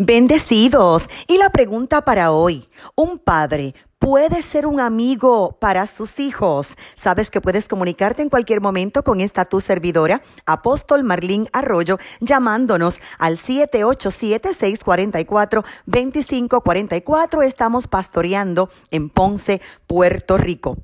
Bendecidos. Y la pregunta para hoy, ¿un padre puede ser un amigo para sus hijos? Sabes que puedes comunicarte en cualquier momento con esta tu servidora, Apóstol Marlín Arroyo, llamándonos al 787-644-2544. Estamos pastoreando en Ponce, Puerto Rico.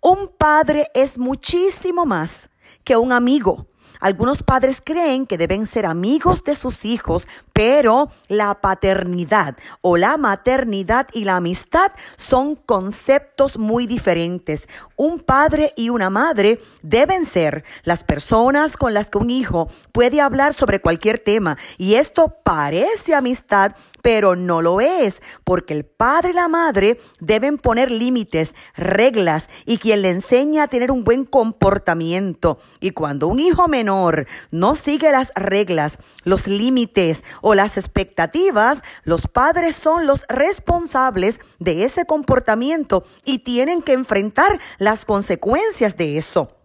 Un padre es muchísimo más que un amigo. Algunos padres creen que deben ser amigos de sus hijos, pero la paternidad o la maternidad y la amistad son conceptos muy diferentes. Un padre y una madre deben ser las personas con las que un hijo puede hablar sobre cualquier tema y esto parece amistad, pero no lo es, porque el padre y la madre deben poner límites, reglas y quien le enseña a tener un buen comportamiento. Y cuando un hijo menor no sigue las reglas, los límites o las expectativas, los padres son los responsables de ese comportamiento y tienen que enfrentar las consecuencias de eso.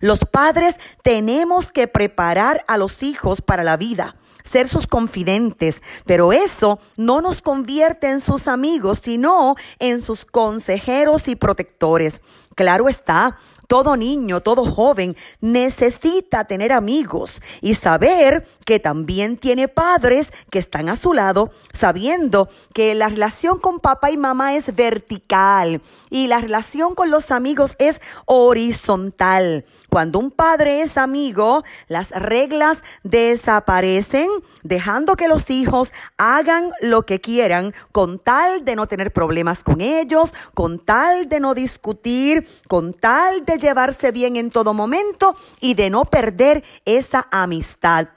Los padres tenemos que preparar a los hijos para la vida, ser sus confidentes, pero eso no nos convierte en sus amigos, sino en sus consejeros y protectores. Claro está, todo niño, todo joven necesita tener amigos y saber que también tiene padres que están a su lado, sabiendo que la relación con papá y mamá es vertical y la relación con los amigos es horizontal. Cuando un padre es amigo, las reglas desaparecen, dejando que los hijos hagan lo que quieran con tal de no tener problemas con ellos, con tal de no discutir, con tal de llevarse bien en todo momento y de no perder esa amistad.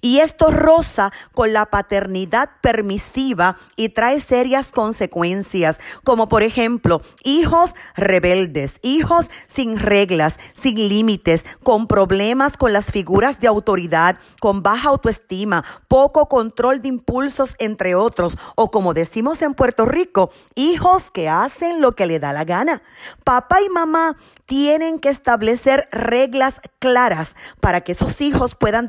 Y esto roza con la paternidad permisiva y trae serias consecuencias, como por ejemplo hijos rebeldes, hijos sin reglas, sin límites, con problemas con las figuras de autoridad, con baja autoestima, poco control de impulsos, entre otros, o como decimos en Puerto Rico, hijos que hacen lo que le da la gana. Papá y mamá tienen que establecer reglas claras para que esos hijos puedan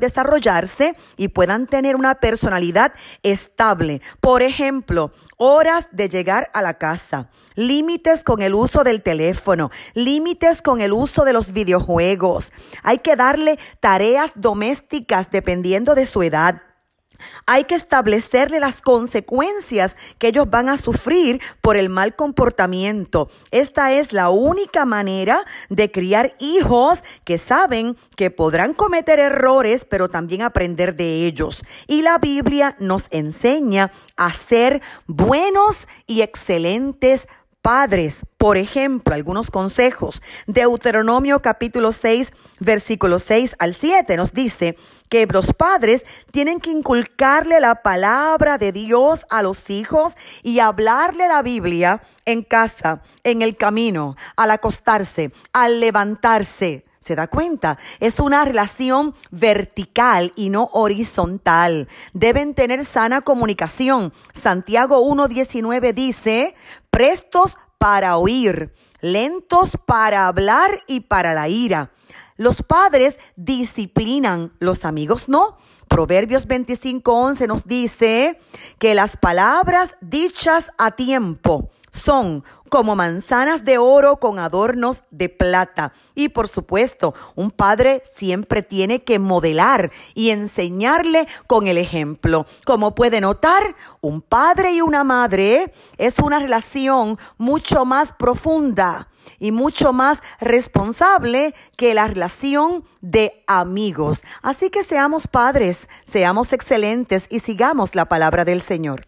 y puedan tener una personalidad estable. Por ejemplo, horas de llegar a la casa, límites con el uso del teléfono, límites con el uso de los videojuegos. Hay que darle tareas domésticas dependiendo de su edad. Hay que establecerle las consecuencias que ellos van a sufrir por el mal comportamiento. Esta es la única manera de criar hijos que saben que podrán cometer errores, pero también aprender de ellos. Y la Biblia nos enseña a ser buenos y excelentes padres. Por ejemplo, algunos consejos. Deuteronomio capítulo 6, versículo 6 al 7 nos dice que los padres tienen que inculcarle la palabra de Dios a los hijos y hablarle la Biblia en casa, en el camino, al acostarse, al levantarse. ¿Se da cuenta? Es una relación vertical y no horizontal. Deben tener sana comunicación. Santiago 1.19 dice, prestos para oír, lentos para hablar y para la ira. Los padres disciplinan, los amigos no. Proverbios 25:11 nos dice que las palabras dichas a tiempo son como manzanas de oro con adornos de plata. Y por supuesto, un padre siempre tiene que modelar y enseñarle con el ejemplo. Como puede notar, un padre y una madre es una relación mucho más profunda y mucho más responsable que la relación de amigos. Así que seamos padres, seamos excelentes y sigamos la palabra del Señor.